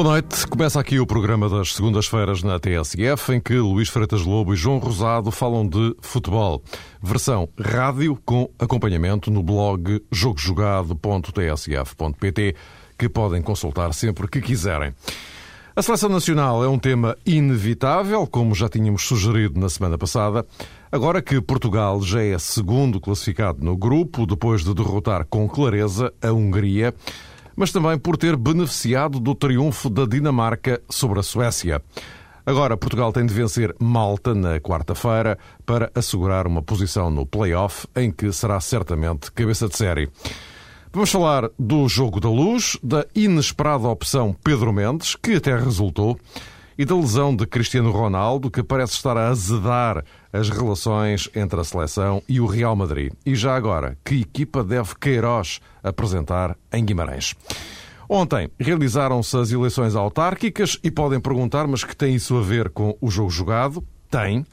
Boa noite. Começa aqui o programa das segundas-feiras na TSF, em que Luís Freitas Lobo e João Rosado falam de futebol. Versão rádio com acompanhamento no blog jogojogado.tsf.pt, que podem consultar sempre que quiserem. A seleção nacional é um tema inevitável, como já tínhamos sugerido na semana passada. Agora que Portugal já é segundo classificado no grupo, depois de derrotar com clareza a Hungria, mas também por ter beneficiado do triunfo da Dinamarca sobre a Suécia. Agora, Portugal tem de vencer Malta na quarta-feira para assegurar uma posição no play-off, em que será certamente cabeça de série. Vamos falar do jogo da luz, da inesperada opção Pedro Mendes, que até resultou, e da lesão de Cristiano Ronaldo, que parece estar a azedar as relações entre a seleção e o Real Madrid. E já agora, que equipa deve Queiroz apresentar em Guimarães? Ontem realizaram-se as eleições autárquicas e podem perguntar, mas que tem isso a ver com o jogo jogado? Tem,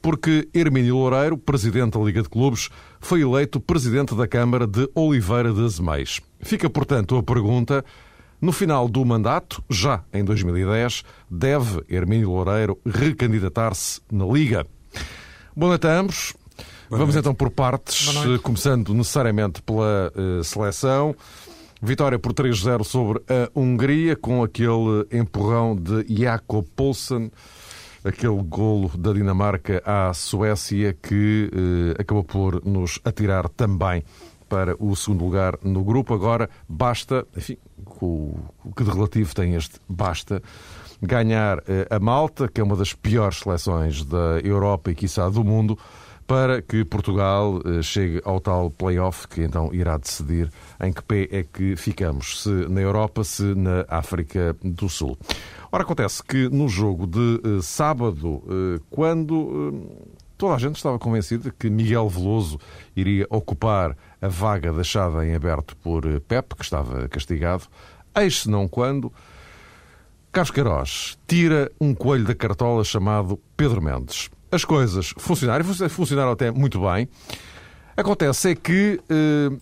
porque Hermínio Loureiro, presidente da Liga de Clubes, foi eleito presidente da Câmara de Oliveira de Azeméis. Fica, portanto, a pergunta no final do mandato, já em 2010, deve Hermínio Loureiro recandidatar-se na Liga. Boa noite a ambos. Boa Vamos noite. então por partes, começando necessariamente pela uh, seleção. Vitória por 3-0 sobre a Hungria, com aquele empurrão de Jakob Poulsen, aquele golo da Dinamarca à Suécia que uh, acabou por nos atirar também para o segundo lugar no grupo. Agora basta, enfim, o, que de relativo tem este basta, ganhar eh, a Malta, que é uma das piores seleções da Europa e, quiçá, do mundo, para que Portugal eh, chegue ao tal play-off que então irá decidir em que pé é que ficamos, se na Europa, se na África do Sul. Ora, acontece que no jogo de uh, sábado, quando toda a gente estava convencida que Miguel Veloso iria ocupar a vaga deixada em aberto por eh, Pep, que estava castigado. Eis se não quando Carlos tira um coelho da cartola chamado Pedro Mendes. As coisas funcionaram, funcionaram até muito bem. Acontece é que eh,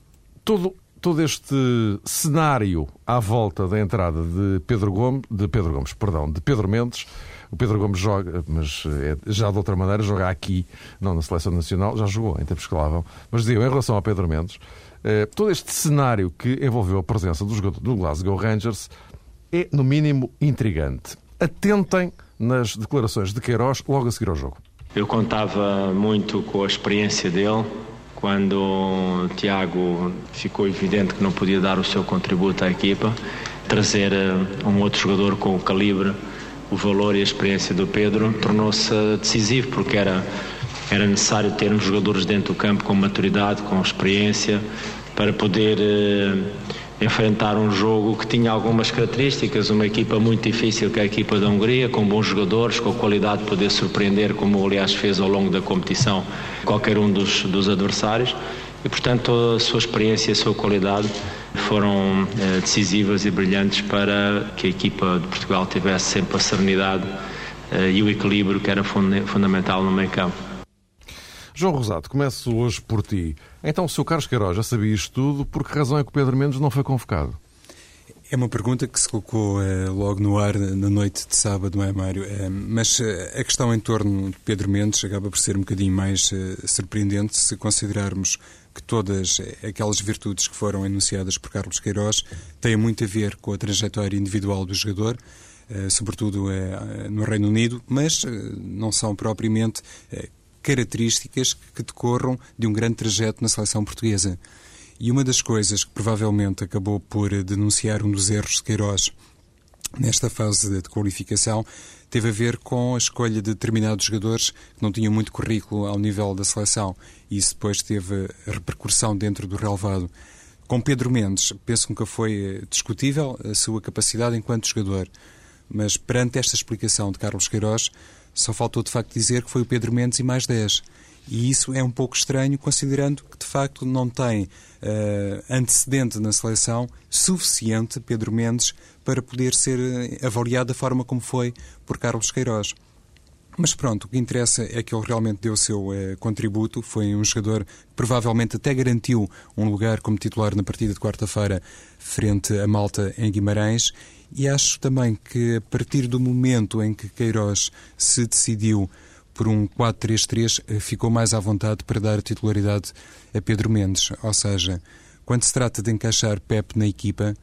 todo, todo este cenário à volta da entrada de Pedro Gomes, de Pedro Gomes, perdão, de Pedro Mendes, o Pedro Gomes joga, mas é, já de outra maneira, joga aqui, não na Seleção Nacional, já jogou em tempos que lá vão. Mas digo, em relação ao Pedro Mendes, eh, todo este cenário que envolveu a presença do jogador do Glasgow Rangers é, no mínimo, intrigante. Atentem nas declarações de Queiroz logo a seguir ao jogo. Eu contava muito com a experiência dele. Quando Tiago ficou evidente que não podia dar o seu contributo à equipa, trazer eh, um outro jogador com o calibre o valor e a experiência do Pedro tornou-se decisivo, porque era, era necessário termos jogadores dentro do campo com maturidade, com experiência, para poder eh, enfrentar um jogo que tinha algumas características, uma equipa muito difícil que é a equipa da Hungria, com bons jogadores, com a qualidade de poder surpreender, como aliás fez ao longo da competição qualquer um dos, dos adversários. E, portanto, a sua experiência e a sua qualidade foram eh, decisivas e brilhantes para que a equipa de Portugal tivesse sempre a serenidade eh, e o equilíbrio que era fund fundamental no meio campo. João Rosado, começo hoje por ti. Então, o seu Carlos Queiroz já sabia isto tudo, por que razão é que o Pedro Mendes não foi convocado? É uma pergunta que se colocou uh, logo no ar na noite de sábado, não é, Mário? Uh, mas uh, a questão em torno de Pedro Mendes acaba por ser um bocadinho mais surpreendente se considerarmos que todas aquelas virtudes que foram enunciadas por Carlos Queiroz têm muito a ver com a trajetória individual do jogador, sobretudo no Reino Unido, mas não são propriamente características que decorram de um grande trajeto na seleção portuguesa. E uma das coisas que provavelmente acabou por denunciar um dos erros de Queiroz nesta fase de qualificação teve a ver com a escolha de determinados jogadores que não tinham muito currículo ao nível da seleção e isso depois teve repercussão dentro do relevado. Com Pedro Mendes, penso que nunca foi discutível a sua capacidade enquanto jogador, mas perante esta explicação de Carlos Queiroz, só faltou de facto dizer que foi o Pedro Mendes e mais 10. E isso é um pouco estranho, considerando que de facto não tem uh, antecedente na seleção suficiente, Pedro Mendes, para poder ser eh, avaliado da forma como foi por Carlos Queiroz. Mas pronto, o que interessa é que ele realmente deu o seu eh, contributo. Foi um jogador que provavelmente até garantiu um lugar como titular na partida de quarta-feira frente a Malta em Guimarães. E acho também que a partir do momento em que Queiroz se decidiu por um 4-3-3, eh, ficou mais à vontade para dar titularidade a Pedro Mendes. Ou seja, quando se trata de encaixar Pep na equipa,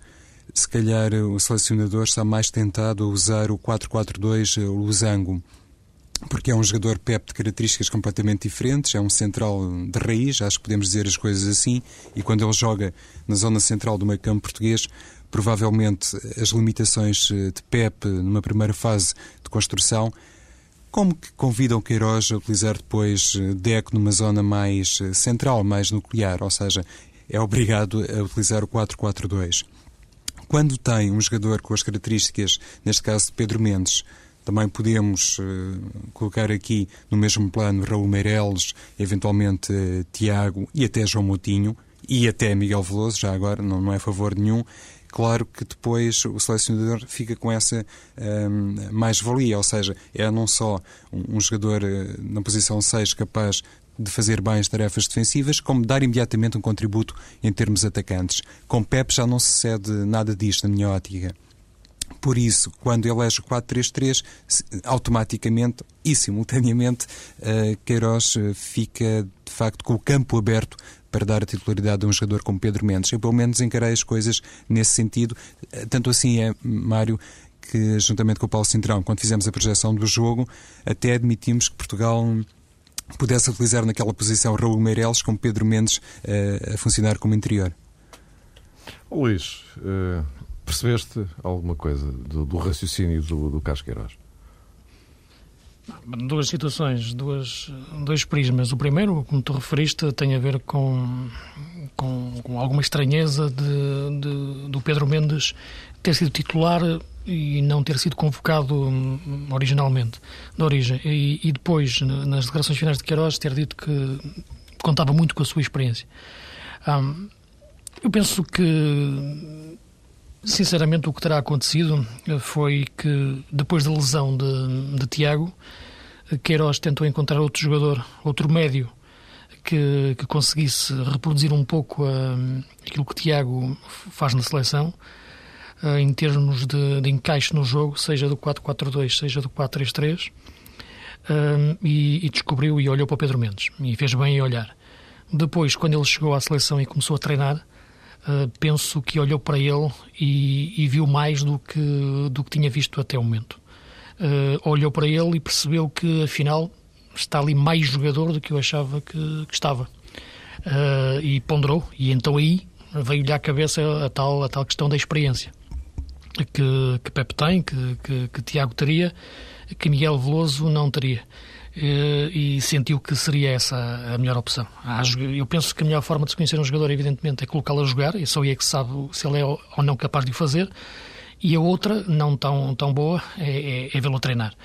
se calhar o selecionador está mais tentado a usar o 4-4-2 losango porque é um jogador Pep de características completamente diferentes, é um central de raiz, acho que podemos dizer as coisas assim, e quando ele joga na zona central do meio campo português, provavelmente as limitações eh, de Pep numa primeira fase de construção, como que convidam Queiroz a utilizar depois eh, Deco numa zona mais eh, central, mais nuclear, ou seja, é obrigado a utilizar o 4-4-2. Quando tem um jogador com as características, neste caso de Pedro Mendes, também podemos uh, colocar aqui no mesmo plano Raul Meireles, eventualmente uh, Tiago e até João Moutinho e até Miguel Veloso, já agora não, não é favor nenhum. Claro que depois o selecionador fica com essa ehm, mais-valia, ou seja, é não só um, um jogador uh, na posição 6 capaz de fazer bem as tarefas defensivas, como dar imediatamente um contributo em termos atacantes. Com Pep já não se cede nada disto, na minha ótica. Por isso, quando elege o 4-3-3, automaticamente e simultaneamente, uh, Queiroz eh, fica, de facto, com o campo aberto para dar a titularidade a um jogador como Pedro Mendes. Eu, pelo menos, encarei as coisas nesse sentido. Eh, tanto assim é, Mário, que, juntamente com o Paulo Cintrão, quando fizemos a projeção do jogo, até admitimos que Portugal pudesse utilizar naquela posição Raul Meireles como Pedro Mendes uh, a funcionar como interior. Luís, uh, Percebeste alguma coisa do, do raciocínio do, do Casqueiroz? Duas situações, duas, dois prismas. O primeiro, como tu referiste, tem a ver com, com, com alguma estranheza de, de, do Pedro Mendes ter sido titular e não ter sido convocado originalmente, da origem. E, e depois, nas declarações finais de Queiroz, ter dito que contava muito com a sua experiência. Um, eu penso que Sinceramente, o que terá acontecido foi que, depois da lesão de, de Tiago, Queiroz tentou encontrar outro jogador, outro médio, que, que conseguisse reproduzir um pouco uh, aquilo que Tiago faz na seleção, uh, em termos de, de, encaixe no jogo, seja do 4-4-2, seja do 4-3-3, uh, e, e, descobriu e olhou para o Pedro Mendes, e fez bem em olhar. Depois, quando ele chegou à seleção e começou a treinar, uh, penso que olhou para ele e, e, viu mais do que, do que tinha visto até o momento. Uh, olhou para ele e percebeu que, afinal, está ali mais jogador do que eu achava que, que estava. Uh, e ponderou, e então aí veio-lhe à cabeça a tal, a tal questão da experiência que, que Pepe tem, que, que, que Tiago teria, que Miguel Veloso não teria. Eh, e sentiu que seria essa a melhor opção. Eu penso que a melhor forma de se conhecer um jogador, evidentemente, é colocá-lo a jogar, e só é que sabe se ele é ou não capaz de o fazer, e a outra, não tão, tão boa, é, é, é vê-lo treinar.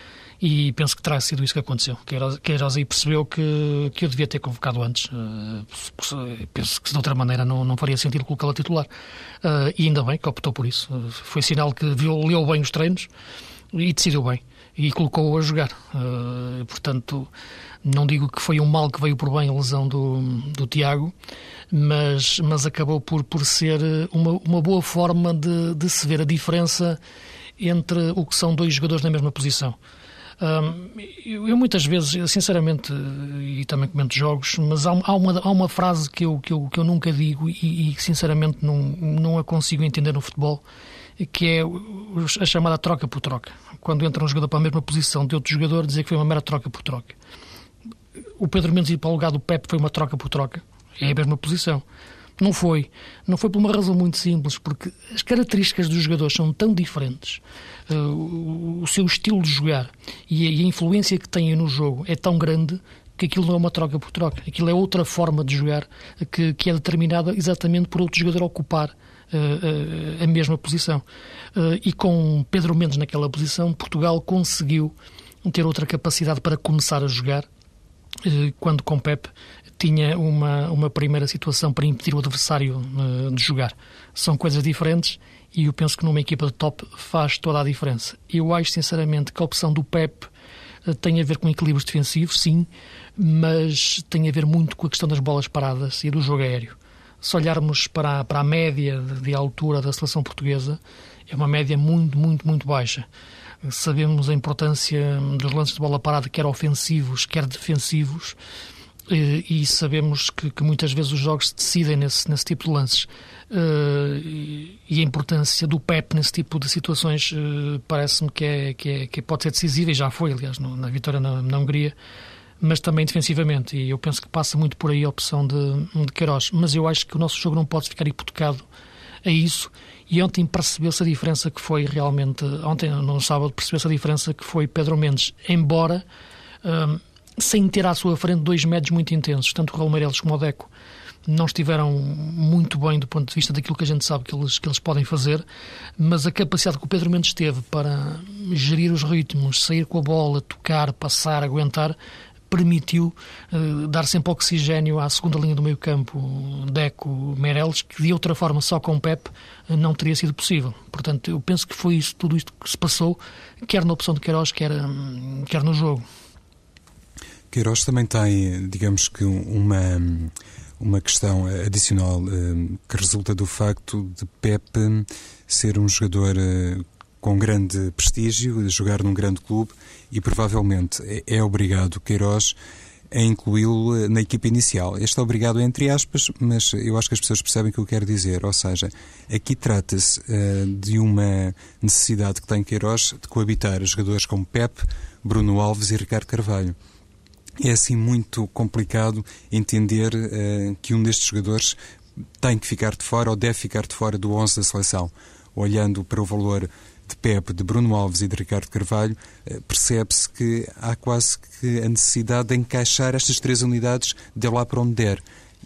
E penso que terá sido isso que aconteceu. Queiroz aí percebeu que, que eu devia ter convocado antes. Uh, penso que de outra maneira não, não faria sentido colocá-lo a titular. Uh, e ainda bem que optou por isso. Uh, foi sinal que viu, leu bem os treinos e decidiu bem e colocou-o a jogar. Uh, portanto, não digo que foi um mal que veio por bem a lesão do, do Tiago, mas, mas acabou por, por ser uma, uma boa forma de, de se ver a diferença entre o que são dois jogadores na mesma posição. eu, eu, muitas vezes, sinceramente, e também comento jogos, mas há, há, uma, há uma frase que eu, que eu, que eu nunca digo e, que sinceramente não, não a consigo entender no futebol, que é a chamada troca por troca. Quando entra um jogador para a mesma posição de outro jogador, dizer que foi uma mera troca por troca. O Pedro Mendes ir para o lugar do Pepe foi uma troca por troca. É a mesma posição. Não foi. Não foi por uma razão muito simples, porque as características dos jogadores são tão diferentes, uh, o seu estilo de jogar e a, influência que têm no jogo é tão grande que aquilo não é uma troca por troca. Aquilo é outra forma de jogar que, que é determinada exatamente por outro jogador ocupar a mesma posição. Uh, e com Pedro Mendes naquela posição, Portugal conseguiu ter outra capacidade para começar a jogar, quando com Pep tinha uma, uma primeira situação para impedir o adversário de jogar. São coisas diferentes e eu penso que numa equipa de top faz toda a diferença. Eu acho sinceramente que a opção do Pep tem a ver com equilíbrios defensivos, sim, mas tem a ver muito com a questão das bolas paradas e do jogo aéreo. Se olharmos para a, para a média de, altura da seleção portuguesa, é uma média muito, muito, muito baixa. Sabemos a importância dos lances de bola parada, quer ofensivos, quer defensivos, e sabemos que, que, muitas vezes os jogos se decidem nesse, nesse tipo de lances. Uh, e a importância do PEP nesse tipo de situações uh, parece-me que, é, que, é, que pode ser decisiva, e já foi, aliás, no, na vitória na, na, Hungria, mas também defensivamente. E eu penso que passa muito por aí a opção de, de Queiroz. Mas eu acho que o nosso jogo não pode ficar hipotecado a isso. E ontem percebeu-se a diferença que foi realmente. Ontem, no sábado, percebeu-se a diferença que foi Pedro Mendes, embora. Uh, sem ter à sua frente dois médios muito intensos, tanto o Raul Meireles como o Deco não estiveram muito bem do ponto de vista daquilo que a gente sabe que eles, que eles podem fazer, mas a capacidade que o Pedro Mendes teve para gerir os ritmos, sair com a bola, tocar, passar, aguentar, permitiu uh, dar sempre oxigênio à segunda linha do meio campo, Deco, Meireles, que de outra forma só com Pep uh, não teria sido possível. Portanto, eu penso que foi isso, tudo isto que se passou, quer na opção de Queiroz, quer, hum, quer no jogo. Queiroz também tem, digamos que, uma, uma questão adicional eh, que resulta do facto de Pepe ser um jogador eh, com grande prestígio, jogar num grande clube e provavelmente é, é obrigado Queiroz a incluí-lo eh, na equipa inicial. Este é obrigado entre aspas, mas eu acho que as pessoas percebem o que eu quero dizer. Ou seja, aqui trata-se uh, de uma necessidade que tem Queiroz de coabitar jogadores como Pepe, Bruno Alves e Ricardo Carvalho é assim muito complicado entender uh, que um destes jogadores tem que ficar de fora ou deve ficar de fora do 11 da seleção. Olhando para o valor de Pepe, de Bruno Alves e de Ricardo Carvalho, uh, percebe-se que há quase que a necessidade de encaixar estas três unidades de lá para onde der.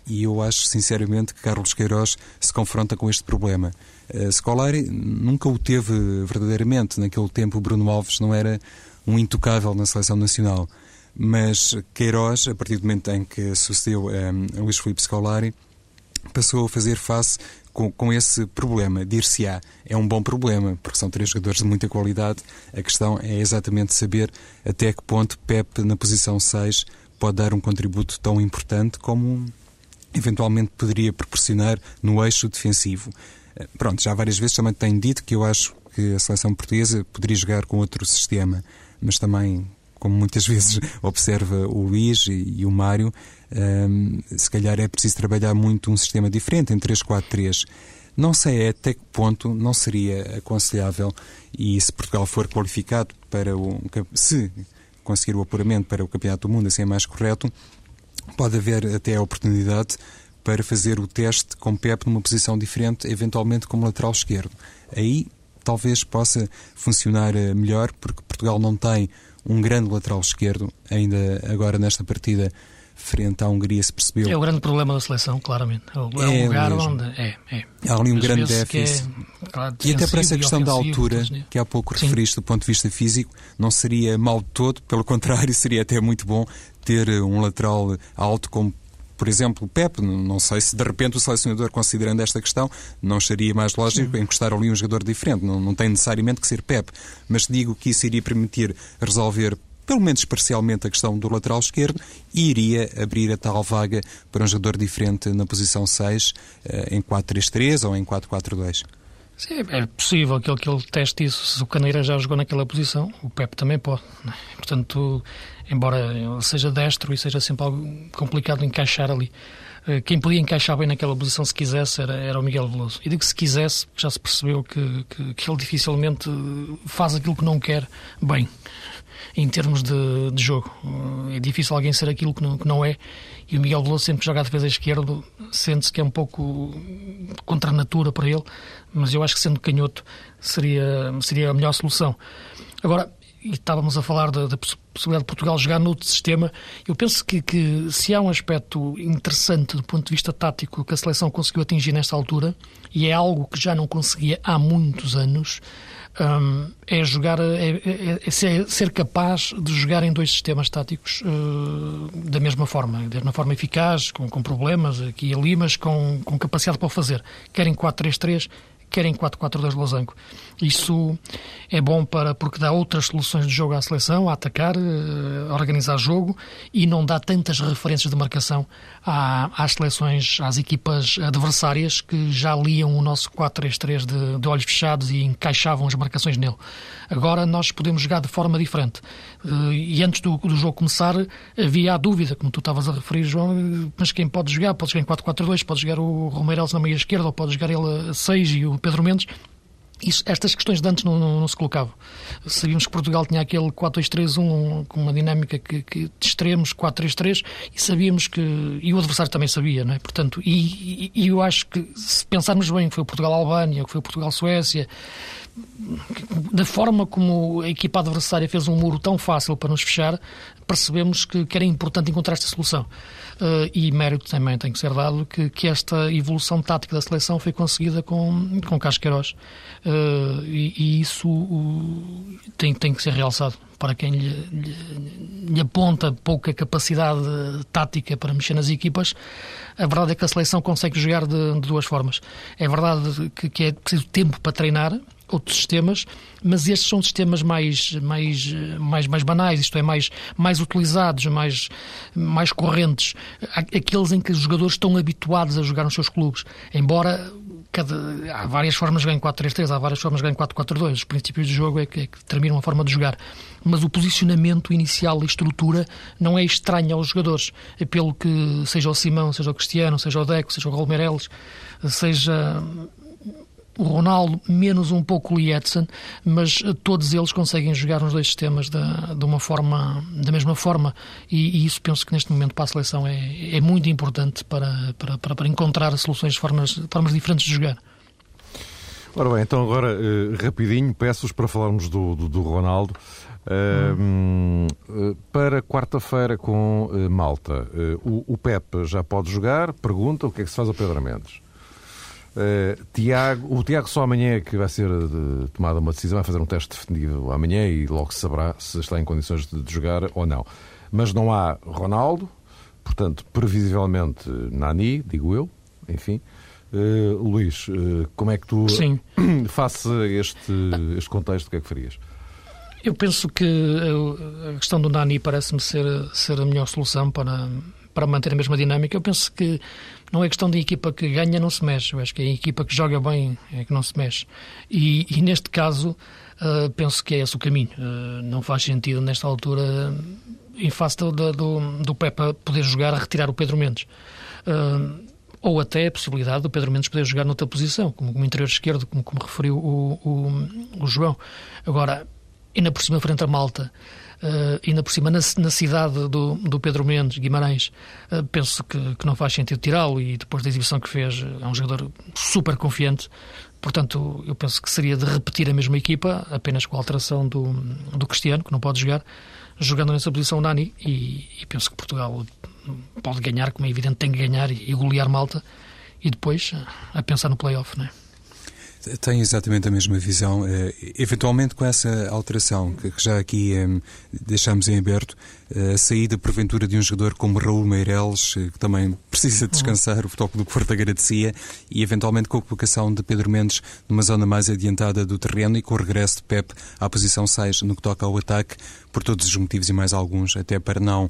E eu acho, sinceramente, que Carlos Queiroz se confronta com este problema. Uh, Scolari nunca o teve verdadeiramente. Naquele tempo, Bruno Alves não era um intocável na seleção nacional. Mas Queiroz, a partir do momento em que sucedeu um, a Luís Filipe Scolari, passou a fazer face com, com esse problema. Dir-se-á, é um bom problema, porque são três jogadores de muita qualidade. A questão é exatamente saber até que ponto Pep, na posição 6, pode dar um contributo tão importante como eventualmente poderia proporcionar no eixo defensivo. Eh, pronto, já várias vezes também tenho dito que eu acho que a seleção portuguesa poderia jogar com outro sistema, mas também como muitas vezes observa o Luís e, e o Mário, um, se calhar é preciso trabalhar muito um sistema diferente em 3-4-3. Não sei até que ponto não seria aconselhável, e se Portugal for qualificado para o. se conseguir o apuramento para o Campeonato do Mundo, assim é mais correto, pode haver até a oportunidade para fazer o teste com Pep numa posição diferente, eventualmente como lateral esquerdo. Aí talvez possa funcionar eh, melhor, porque Portugal não tem um grande lateral esquerdo, ainda agora nesta partida frente à Hungria se percebeu. É o grande problema da seleção, claramente. É o é lugar mesmo. onde é, é. Há ali um grande déficit. É, claro, e até para essa questão da altura, que há pouco referiste do ponto de vista físico, não seria mal de todo, pelo contrário, seria até muito bom ter um lateral alto como por exemplo, o Pep, não sei se de repente o selecionador, considerando esta questão, não acharia mais lógico encostar ali um jogador diferente. Não, não tem necessariamente que ser Pep, mas digo que isso iria permitir resolver pelo menos parcialmente, a questão do lateral esquerdo e iria abrir a tal vaga para um jogador diferente na posição 6, eh, em 4-3-3 ou em 4-4-2. Sim, é possível que ele, que ele teste isso. Se o Caneira já jogou naquela posição, o Pep também pode. É? Portanto, embora ele seja destro e seja sempre algo complicado encaixar ali. Eh, quem podia encaixar bem naquela posição, se quisesse, era, era o Miguel Veloso. E digo se quisesse, já se percebeu que, que, que ele dificilmente faz aquilo que não quer bem, em termos de, de jogo. É difícil alguém ser aquilo que não, que não é. E o Miguel Veloso, sempre que joga a defesa esquerdo, sente-se que é um pouco contra a natura para ele, mas eu acho que sendo canhoto seria, seria a melhor solução. Agora, e estávamos a falar da, da, possibilidade de Portugal jogar noutro sistema, eu penso que, que, se há um aspecto interessante do ponto de vista tático que a seleção conseguiu atingir nesta altura, e é algo que já não conseguia há muitos anos, um, é jogar, é, é, é ser, capaz de jogar em dois sistemas táticos uh, da mesma forma, da mesma forma eficaz, com, com problemas aqui e ali, mas com, com capacidade para o fazer, quer em 4-3-3, quer em 4-4-2 losango. Isso é bom para porque dá outras soluções de jogo à seleção, a atacar, a organizar jogo e não dá tantas referências de marcação às seleções, às equipas adversárias que já liam o nosso 4-3-3 de, de olhos fechados e encaixavam as marcações nele. Agora nós podemos jogar de forma diferente. E antes do, do jogo começar havia a dúvida, como tu estavas a referir, João, mas quem pode jogar? Pode jogar em 4-4-2, pode jogar o Romeiros na meia esquerda ou pode jogar ele a 6 e o Pedro Mendes. Isso, estas questões de antes não, não, não, se colocavam. Sabíamos que Portugal tinha aquele 4-2-3-1 com uma dinâmica que, que, de extremos, 4-3-3, e sabíamos que. E o adversário também sabia, não é? Portanto, e, e, eu acho que se pensarmos bem, foi o Portugal-Albânia, foi o Portugal-Suécia, da forma como a equipa adversária fez um muro tão fácil para nos fechar, percebemos que, que era importante encontrar esta solução. Uh, e mérito também tem que ser dado que, que, esta evolução tática da seleção foi conseguida com, com Casqueiros. Uh, e, e, isso tem, tem que ser realçado. Para quem lhe, lhe, lhe, aponta pouca capacidade tática para mexer nas equipas, a verdade é que a seleção consegue jogar de, de duas formas. É verdade que, que é preciso tempo para treinar, outros sistemas, mas estes são sistemas mais, mais, mais, mais banais, isto é, mais, mais utilizados, mais, mais correntes, aqueles em que os jogadores estão habituados a jogar nos seus clubes. Embora cada, há várias formas de ganhar 4-3-3, há várias formas de ganhar 4-4-2, os princípios de jogo é que, é que determinam a forma de jogar. Mas o posicionamento inicial e estrutura não é estranho aos jogadores, é pelo que seja o Simão, seja o Cristiano, seja o Deco, seja o Raul seja o Ronaldo, menos um pouco o Lietzen, mas todos eles conseguem jogar nos dois sistemas da, de uma forma, da mesma forma, e, e, isso penso que neste momento para a seleção é, é muito importante para, para, para, encontrar soluções, formas, formas diferentes de jogar. Ora bem, então agora, uh, rapidinho, peço-vos para falarmos do, do, do Ronaldo. Uh, hum. Para quarta-feira com uh, Malta, o, o Pepe já pode jogar? Pergunta o que é que se faz ao Pedro Mendes. Uh, Tiago, o Tiago só amanhã é que vai ser de, tomada uma decisão, vai fazer um teste definitivo amanhã e logo se saberá se está em condições de, de jogar ou não. Mas não há Ronaldo, portanto, previsivelmente Nani, digo eu, enfim. Uh, Luís, uh, como é que tu, Sim. face este, este contexto, o que é que farias? Eu penso que a questão do Nani parece-me ser, ser a melhor solução para, para manter a mesma dinâmica. Eu penso que não é questão de equipa que ganha não se mexe, eu acho que é a equipa que joga bem é que não se mexe. E, e neste caso, uh, penso que é esse o caminho. Uh, não faz sentido, nesta altura, em face do, do, do Pepa poder jogar a retirar o Pedro Mendes. Uh, ou até a possibilidade do Pedro Mendes poder jogar noutra posição, como, como interior esquerdo, como, como referiu o, o, o João. Agora, ainda por cima, frente a Malta, uh, ainda por cima na, na cidade do, do, Pedro Mendes, Guimarães, uh, penso que, que, não faz sentido tirá-lo e depois da exibição que fez, é um jogador super confiante. Portanto, eu penso que seria de repetir a mesma equipa, apenas com a alteração do, do Cristiano, que não pode jogar, jogando nessa posição Nani, e, e penso que Portugal pode ganhar, como é evidente, tem que ganhar e, e golear Malta, e depois a pensar no play-off, não é? Tenho exatamente a mesma visão. Uh, eventualmente, com essa alteração que, já aqui deixamos em aberto, uh, a saída, porventura, de um jogador como Raul Meireles, uh, que também precisa descansar, uhum. o futebol do Porto agradecia, e eventualmente com a colocação de Pedro Mendes numa zona mais adiantada do terreno e com o regresso de Pep à posição 6 no que toca ao ataque, por todos os motivos e mais alguns, até para não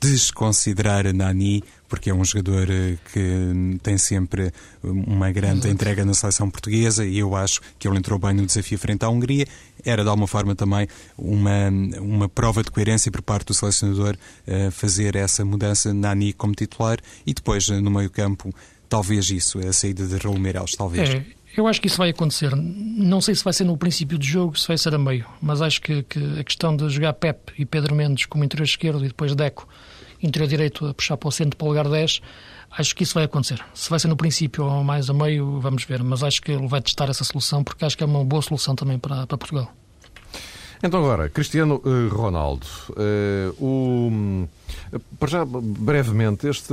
desconsiderar a Nani, porque é um jogador eh, que tem sempre uma grande entrega na seleção portuguesa e eu acho que ele entrou bem no desafio frente à Hungria. Era de alguma forma também uma, uma prova de coerência por parte do selecionador uh, fazer essa mudança Nani como titular e depois uh, no meio-campo, talvez isso, a saída de Raul Meireles, talvez. É. Eu acho que isso vai acontecer. Não sei se vai ser no princípio do jogo, se vai ser a meio, mas acho que, que a questão de jogar Pep e Pedro Mendes como interior esquerdo e depois Deco interior direito a puxar para o centro para o lugar 10, acho que isso vai acontecer. Se vai ser no princípio ou mais a meio, vamos ver, mas acho que ele vai testar essa solução porque acho que é uma boa solução também para, para Portugal. Então agora, Cristiano uh, Ronaldo, uh, o, para já brevemente, este,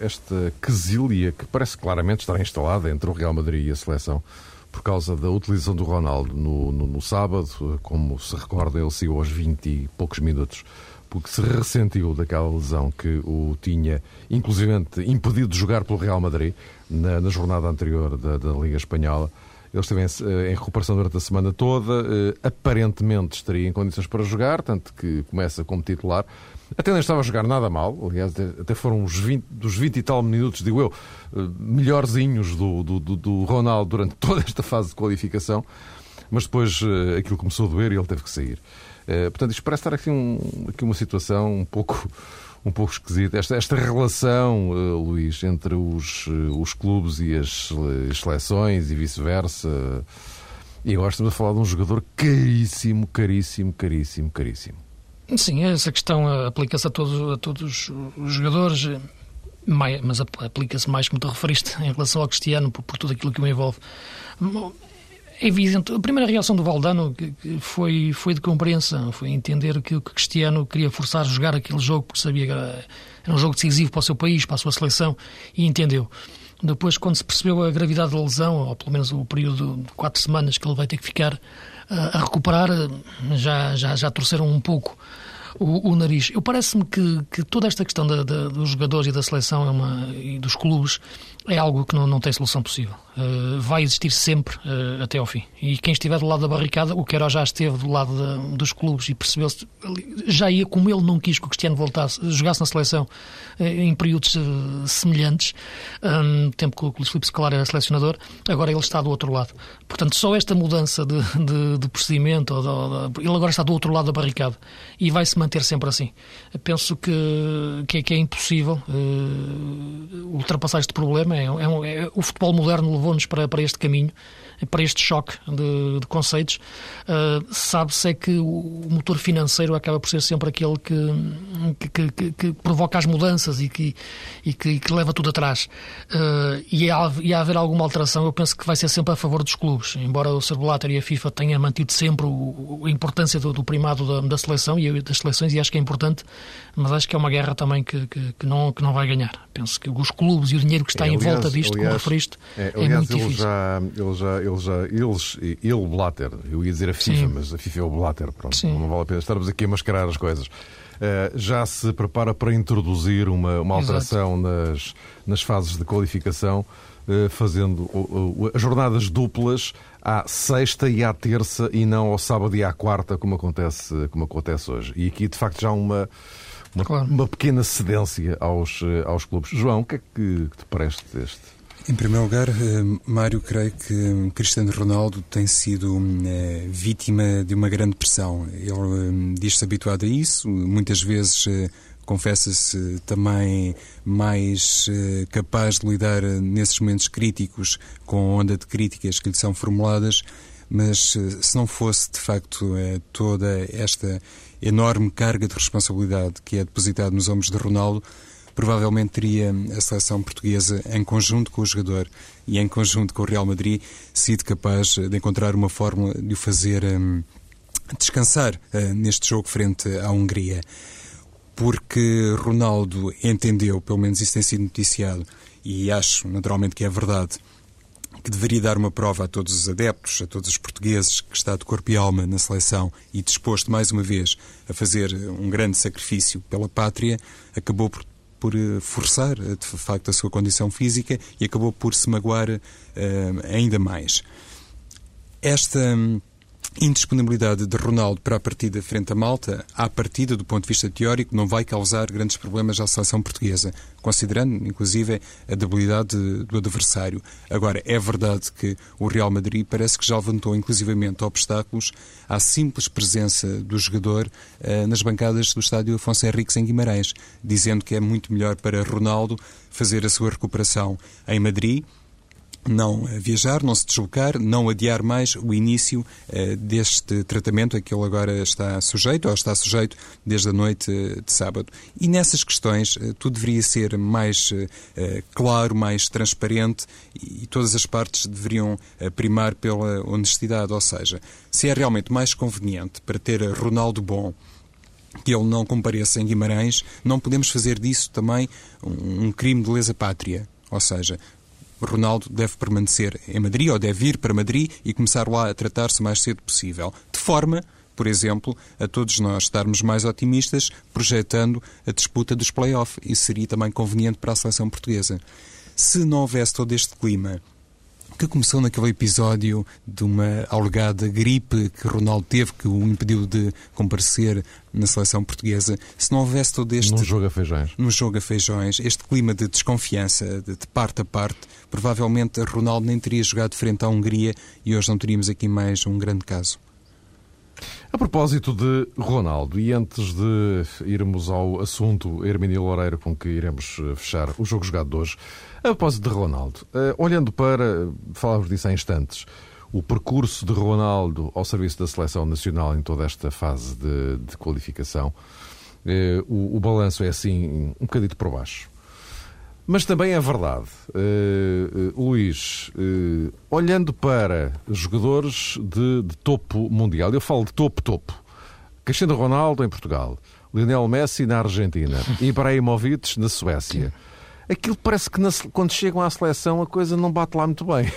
esta quesilha que parece claramente estar instalada entre o Real Madrid e a seleção por causa da utilização do Ronaldo no, no, no sábado, como se recorda, ele saiu aos 20 e poucos minutos porque se ressentiu daquela lesão que o tinha, inclusivamente, impedido de jogar pelo Real Madrid na, na jornada anterior da, da, Liga Espanhola. Ele esteve em, em, recuperação durante a semana toda, aparentemente estaria em condições para jogar, tanto que começa como titular. Até nem estava a jogar nada mal, aliás, até foram os 20, dos 20 e tal minutos, digo eu, melhorzinhos do, do, do Ronaldo durante toda esta fase de qualificação, mas depois aquilo começou a doer e ele teve que sair. Portanto, isto parece estar aqui, um, aqui uma situação um pouco um pouco esquisita. Esta, esta relação, uh, Luís, entre os, uh, os clubes e as, as seleções e vice-versa. E agora estamos a falar de um jogador caríssimo, caríssimo, caríssimo, caríssimo. Sim, essa questão aplica-se a todos, a todos os jogadores, mas aplica-se mais, como tu referiste, em relação ao Cristiano, por, por tudo aquilo que o envolve. É evidente. A primeira reação do Valdano foi, foi de compreensão, foi entender que o Cristiano queria forçar a jogar aquele jogo porque sabia que era, um jogo decisivo para o seu país, para a sua seleção, e entendeu. Depois, quando se percebeu a gravidade da lesão, ou pelo menos o período de quatro semanas que ele vai ter que ficar a recuperar, já, já, já torceram um pouco o, o nariz. Eu parece-me que, que toda esta questão da, da, dos jogadores e da seleção é uma, e dos clubes é algo que não, não tem solução possível. Uh, vai existir sempre uh, até ao fim. E quem estiver do lado da barricada, o Queiroz já esteve do lado da, dos clubes e percebeu-se, já ia como ele não quis que o Cristiano voltasse, jogasse na seleção uh, em períodos semelhantes, um, tempo que o Luís Filipe era selecionador, agora ele está do outro lado. Portanto, só esta mudança de, de, de procedimento, de, ele agora está do outro lado da barricada e vai se manter sempre assim. Penso que, que, é, que é impossível ultrapassar este problema é, é, é, o futebol moderno levou-nos para, para este caminho para este choque de, de conceitos, uh, sabe-se é que o motor financeiro acaba por ser sempre aquele que, que, que, que provoca as mudanças e que, e que, que leva tudo atrás. Uh, e, e há haver alguma alteração, eu penso que vai ser sempre a favor dos clubes, embora o Sr. Blatter e a FIFA tenham mantido sempre o, a importância do, do primado da, da, seleção e das seleções, e acho que é importante, mas acho que é uma guerra também que, que, não, que não vai ganhar. Penso que os clubes e o dinheiro que está é, aliás, em volta disto, aliás, como referiste, é, é muito difícil. Já, ele já, ele já, eles, ele, Blatter, eu ia dizer a FIFA, Sim. mas a FIFA é o Blatter, pronto, Sim. não vale a pena estarmos aqui a mascarar as coisas. Uh, já se prepara para introduzir uma, uma alteração nas, nas fases de qualificação, uh, fazendo uh, as jornadas duplas à sexta e à terça e não ao sábado e à quarta, como acontece, como acontece hoje. E aqui, de facto, já há uma, uma, claro. uma pequena cedência aos, aos clubes. João, o que é que te parece deste? Em primeiro lugar, eh, Mário, creio que Cristiano Ronaldo tem sido é, vítima de uma grande pressão. Ele é, diz-se habituado a isso, muitas vezes é, confessa-se também mais capaz de lidar nesses momentos críticos com a onda de críticas que lhe são formuladas, mas se não fosse de facto toda esta enorme carga de responsabilidade que é depositada nos ombros de Ronaldo, provavelmente teria a seleção portuguesa, em conjunto com o jogador e em conjunto com o Real Madrid, sido capaz de encontrar uma fórmula de o fazer um, descansar uh, neste jogo frente à Hungria. Porque Ronaldo entendeu, pelo menos isso tem sido noticiado, e acho naturalmente que é verdade, que deveria dar uma prova a todos os adeptos, a todos os portugueses, que está de corpo e alma na seleção e disposto mais uma vez a fazer um grande sacrifício pela pátria, acabou por por eh, forçar, eh, de facto, a sua condição física e acabou por se magoar uh, ainda mais. Esta hum, indisponibilidade de Ronaldo para a partida frente a Malta, à partida, do ponto de vista teórico, não vai causar grandes problemas à seleção portuguesa, considerando, inclusive, a debilidade do adversário. Agora, é verdade que o Real Madrid parece que já levantou, inclusivamente, obstáculos à simples presença do jogador uh, nas bancadas do estádio Afonso Henriques em Guimarães, dizendo que é muito melhor para Ronaldo fazer a sua recuperação em Madrid, não viajar, não se deslocar, não adiar mais o início uh, deste tratamento a que ele agora está sujeito, ou está sujeito desde a noite uh, de sábado. E nessas questões tudo deveria ser mais claro, mais transparente e, todas as partes deveriam primar pela honestidade, ou seja, se é realmente mais conveniente para ter Ronaldo bom que ele não compareça em Guimarães, não podemos fazer disso também um, um crime de lesa pátria. Ou seja, Ronaldo deve permanecer em Madrid ou deve ir para Madrid e começar lá a tratar-se o mais cedo possível. De forma, por exemplo, a todos nós estarmos mais otimistas projetando a disputa dos play-off. Isso seria também conveniente para a seleção portuguesa. Se não houvesse todo este clima que começou naquele episódio de uma alegada gripe que Ronaldo teve, que o impediu de comparecer na seleção portuguesa, se não houvesse todo este... Num jogo a feijões. Num jogo a feijões, este clima de desconfiança, de, de parte a parte, provavelmente Ronaldo nem teria jogado frente à Hungria e hoje não teríamos aqui mais um grande caso. A propósito de Ronaldo, e antes de irmos ao assunto Hermínio Loureiro com que iremos eh, fechar o jogo jogado de hoje, a propósito de Ronaldo, uh, olhando para, falávamos disso há instantes, o percurso de Ronaldo ao serviço da seleção nacional em toda esta fase de, de qualificação, uh, o, o balanço é assim um bocadito por baixo. Mas também é verdade, uh, uh, Luís, uh, olhando para jogadores de, de, topo mundial, eu falo de topo-topo, Cristiano Ronaldo em Portugal, Lionel Messi na Argentina, Ibrahimovic na Suécia aquilo parece que na, quando chegam à seleção a coisa não bate lá muito bem.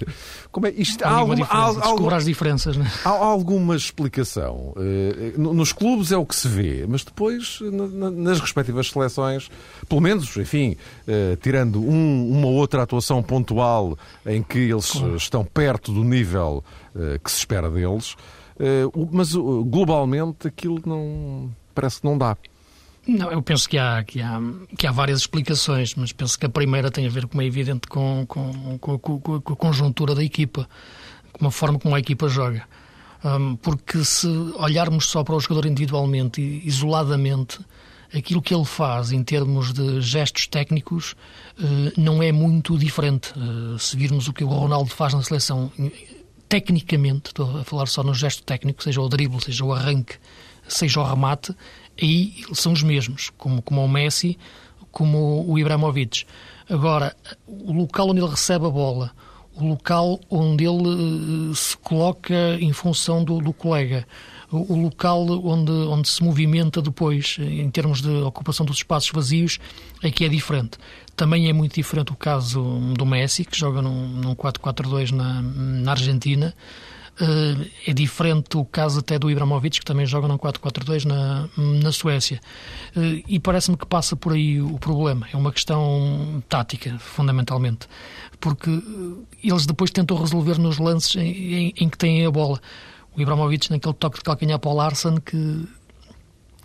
Como é, isto, há, alguma, há, há, as diferenças, né? há, alguma explicação. Uh, nos clubes é o que se vê, mas depois na, nas respectivas seleções, pelo menos, enfim, uh, tirando um, uma outra atuação pontual em que eles claro. estão perto do nível uh, que se espera deles, mas globalmente aquilo não parece que não dá. Não, eu penso que há, que, há, que há várias explicações, mas penso que a primeira tem a ver, como é evidente, com, com, com, com, com a conjuntura da equipa, com a forma como a equipa joga. Um, porque se olharmos só para o jogador individualmente, isoladamente, aquilo que ele faz em termos de gestos técnicos uh, não é muito diferente. Uh, se virmos o que o Ronaldo faz na seleção, tecnicamente, estou a falar só no gesto técnico, seja o drible, seja o arranque, seja o remate, aí são os mesmos, como, como o Messi, como o Ibrahimovic. Agora, o local onde ele recebe a bola, o local onde ele uh, se coloca em função do, do colega, o, local onde, onde se movimenta depois, em termos de ocupação dos espaços vazios, aqui é diferente. Também é muito diferente o caso do Messi, que joga num, num 4-4-2 na, na Argentina, é diferente o caso até do Ibrahimovic, que também joga no 4-4-2 na, na Suécia. Uh, e parece-me que passa por aí o problema. É uma questão tática, fundamentalmente. Porque uh, eles depois tentam resolver nos lances em, em, em, que têm a bola. O Ibrahimovic, naquele toque de calcanhar para o Larsen, que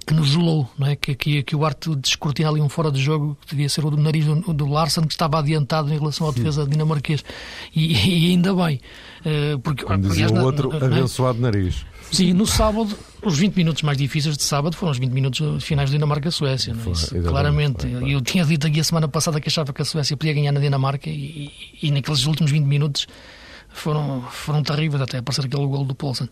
que nos gelou, não é? que, que, que o Arte descortina ali um fora de jogo que devia ser o do nariz do, do Larsen, que estava adiantado em relação à defesa dinamarquês. E, e ainda bem. Uh, porque, Como dizia aliás, o outro, na, abençoado nariz. Sim, no sábado, os 20 minutos mais difíceis de sábado foram os 20 minutos finais da Dinamarca-Suécia. É? Claramente. Eu tinha dito aqui a semana passada que achava que a Suécia podia ganhar na Dinamarca e, e, e naqueles últimos 20 minutos foram, foram terríveis até aparecer aquele gol do Paulsen.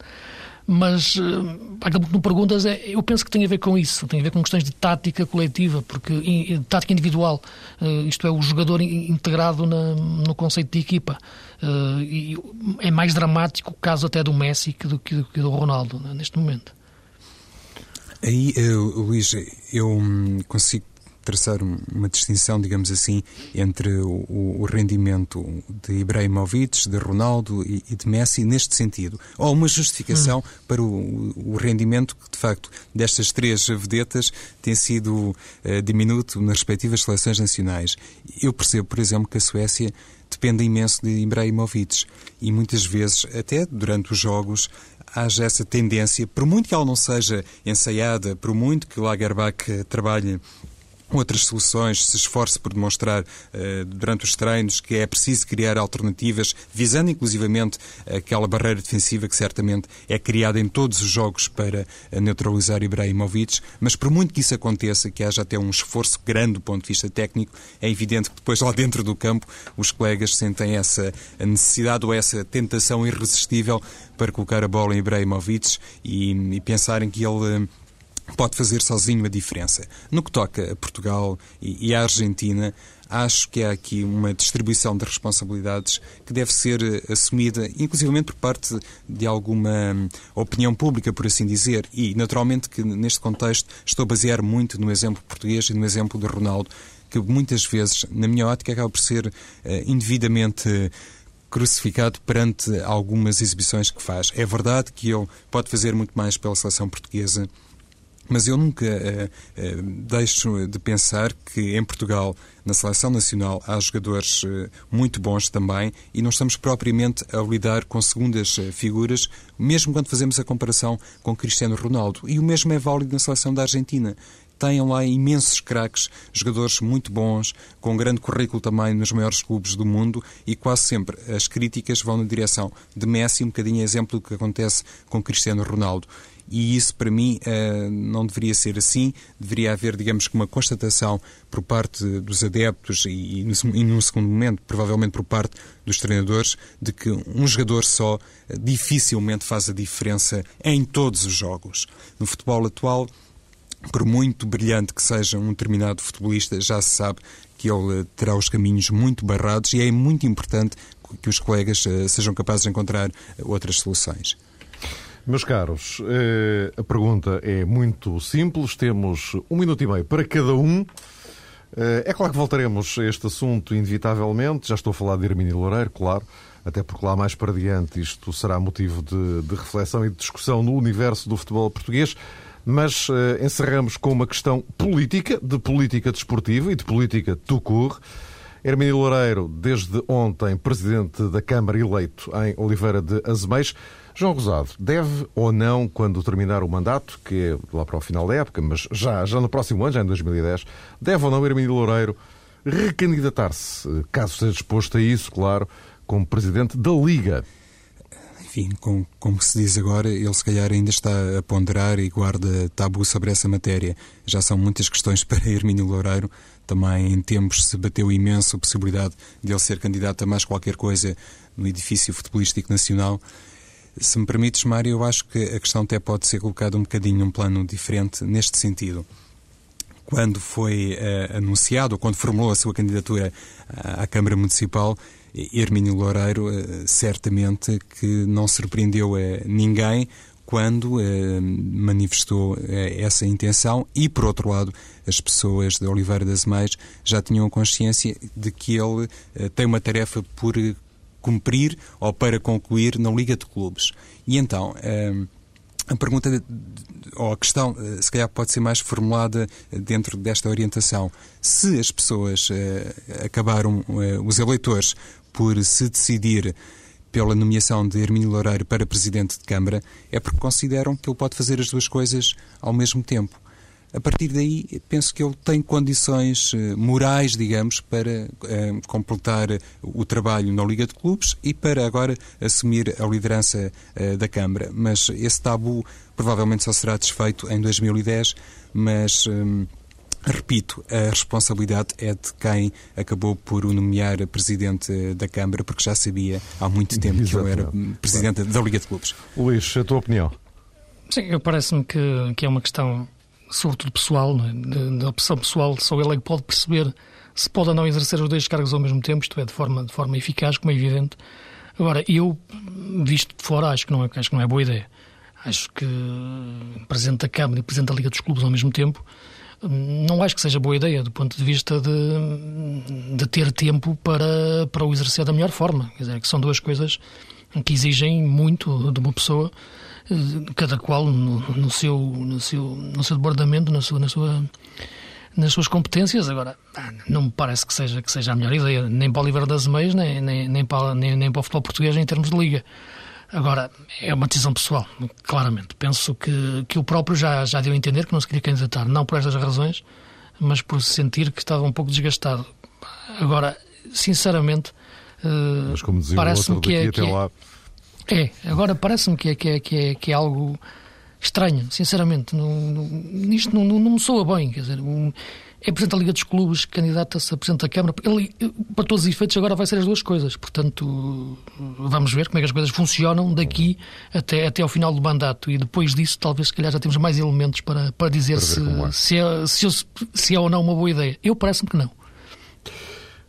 Mas uh, aquilo que me perguntas é, eu penso que tem a ver com isso, tem a ver com questões de tática coletiva, porque in, tática individual, uh, isto é, o jogador integrado na, no conceito de equipa. Uh, e é mais dramático o caso até do Messi que do, que, que do Ronaldo, né, neste momento. Aí, Luís, eu hum, consigo traçar uma distinção, digamos assim, entre o, o rendimento de Ibrahimovic, de Ronaldo e, e, de Messi neste sentido. Ou uma justificação hum. para o, o, rendimento que, de facto, destas três vedetas tem sido uh, diminuto nas respectivas seleções nacionais. Eu percebo, por exemplo, que a Suécia depende imenso de Ibrahimovic e muitas vezes, até durante os jogos, haja essa tendência, por muito que ela não seja ensaiada, por muito que Lagerbach trabalhe outras soluções, se esforce por demonstrar uh, durante os treinos que é preciso criar alternativas, visando inclusivamente aquela barreira defensiva que certamente é criada em todos os jogos para eh, neutralizar Ibrahimovic, mas por muito que isso aconteça, que haja até um esforço grande do ponto de vista técnico, é evidente que depois lá dentro do campo os colegas sentem essa necessidade ou essa tentação irresistível para colocar a bola em Ibrahimovic e, e pensarem que ele pode fazer sozinho a diferença. No que toca a Portugal e, à Argentina, acho que há aqui uma distribuição de responsabilidades que deve ser eh, assumida, inclusivamente por parte de alguma hum, opinião pública, por assim dizer. E, naturalmente, que neste contexto estou a basear muito no exemplo português e no exemplo de Ronaldo, que muitas vezes, na minha ótica, acaba por ser uh, indevidamente crucificado perante algumas exibições que faz. É verdade que ele pode fazer muito mais pela seleção portuguesa Mas eu nunca uh, uh, deixo de pensar que em Portugal, na seleção nacional, há jogadores uh, muito bons também e não estamos propriamente a lidar com segundas figuras, mesmo quando fazemos a comparação com Cristiano Ronaldo. E o mesmo é válido na seleção da Argentina têm lá imensos craques, jogadores muito bons, com grande currículo também nos maiores clubes do mundo e quase sempre as críticas vão na direção de Messi, um bocadinho exemplo do que acontece com Cristiano Ronaldo. E isso, para mim, eh, não deveria ser assim. Deveria haver, digamos que, uma constatação por parte dos adeptos e, e num segundo momento, provavelmente por parte dos treinadores, de que um jogador só eh, dificilmente faz a diferença em todos os jogos. No futebol atual, por muito brilhante que seja um determinado futebolista, já se sabe que ele terá os caminhos muito barrados e é muito importante que os colegas uh, sejam capazes de encontrar outras soluções. Meus caros, uh, a pergunta é muito simples. Temos um minuto e meio para cada um. Uh, é claro que voltaremos a este assunto inevitavelmente. Já estou a falar de Hermínio Loureiro, claro, até porque lá mais para diante isto será motivo de, de reflexão e de discussão no universo do futebol português mas uh, encerramos com uma questão política, de política desportiva e de política do CUR. Hermínio Loureiro, desde ontem, presidente da Câmara eleito em Oliveira de Azeméis. João Rosado, deve ou não, quando terminar o mandato, que é lá para o final da época, mas já, já no próximo ano, já em 2010, deve ou não Hermínio Loureiro recandidatar-se, caso esteja disposto a isso, claro, como presidente da Liga? enfim, com, como se diz agora, ele se calhar ainda está a ponderar e guarda tabu sobre essa matéria. Já são muitas questões para Hermínio Loureiro. Também em tempos se bateu imenso a possibilidade de ele ser candidato a mais qualquer coisa no edifício futebolístico nacional. Se me permites, Mário, eu acho que a questão até pode ser colocada um bocadinho num plano diferente neste sentido. Quando foi uh, anunciado, quando formulou a sua candidatura à, à Câmara Municipal, Hermínio Loureiro eh, certamente que não surpreendeu a ninguém quando manifestou essa intenção. E, por outro lado, as pessoas de Oliveira das Meias já tinham consciência de que ele tem uma tarefa por cumprir ou para concluir na Liga de Clubes. E então, a pergunta ou a questão, se calhar, pode ser mais formulada dentro desta orientação. Se as pessoas acabaram, os eleitores, por se decidir pela nomeação de Hermínio Loureiro para Presidente de Câmara é porque consideram que ele pode fazer as duas coisas ao mesmo tempo. A partir daí, penso que ele tem condições eh, morais, digamos, para uh, completar o trabalho na Liga de Clubes e para agora assumir a liderança uh, da Câmara. Mas esse tabu provavelmente só será desfeito em 2010, mas. Um, Repito, a responsabilidade é de quem acabou por o nomear presidente da Câmara, porque já sabia há muito tempo que ele era presidente da Liga de Clubes. Luís, a tua opinião? Sim, parece-me que, que é uma questão, sobretudo pessoal, é? da opção pessoal. Só ele é que pode perceber se pode ou não exercer os dois cargos ao mesmo tempo, isto é, de forma, de forma eficaz, como é evidente. Agora, eu, visto de fora, acho que não é, acho que não é boa ideia. Acho que Presidente da Câmara e Presidente da Liga dos Clubes ao mesmo tempo não acho que seja boa ideia do ponto de vista de, de ter tempo para, para o exercer da melhor forma. Quer dizer, que são duas coisas que exigem muito de uma pessoa, cada qual no, no seu, no, seu, no seu debordamento, na sua, na sua, nas suas competências. Agora, ah, não me parece que seja, que seja a melhor ideia, nem para o Oliveira das Meias, nem, nem, nem, para, nem, nem para o futebol português em termos de liga. Agora, é uma decisão pessoal, claramente. Penso que, que o próprio já, já deu a entender que não se queria candidatar, não por estas razões, mas por sentir que estava um pouco desgastado. Agora, sinceramente, uh, parece-me que, é, que é, é, agora parece-me que é, que, é, que, é, que é algo estranho, sinceramente. Não, não, isto não, não, não me soa bem, quer dizer, um, é Presidente da Liga dos Clubes, candidata-se a Presidente da Câmara. Ele, para todos os efeitos, agora vai ser as duas coisas. Portanto, vamos ver como é que as coisas funcionam daqui até, até ao final do mandato. E depois disso, talvez, se calhar, já temos mais elementos para, para dizer para se, é. Se, é, se, se é ou não uma boa ideia. Eu parece-me que não.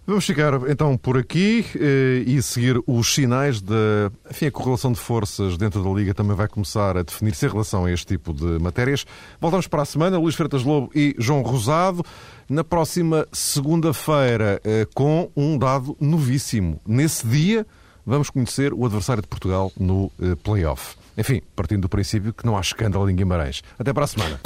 Vamos ficar então por aqui eh, e seguir os sinais da. Enfim, a correlação de forças dentro da Liga também vai começar a definir-se em relação a este tipo de matérias. Voltamos para a semana, Luís Freitas Lobo e João Rosado, na próxima segunda-feira, eh, com um dado novíssimo. Nesse dia, vamos conhecer o adversário de Portugal no eh, play-off. Enfim, partindo do princípio que não há escândalo em Guimarães. Até para a semana.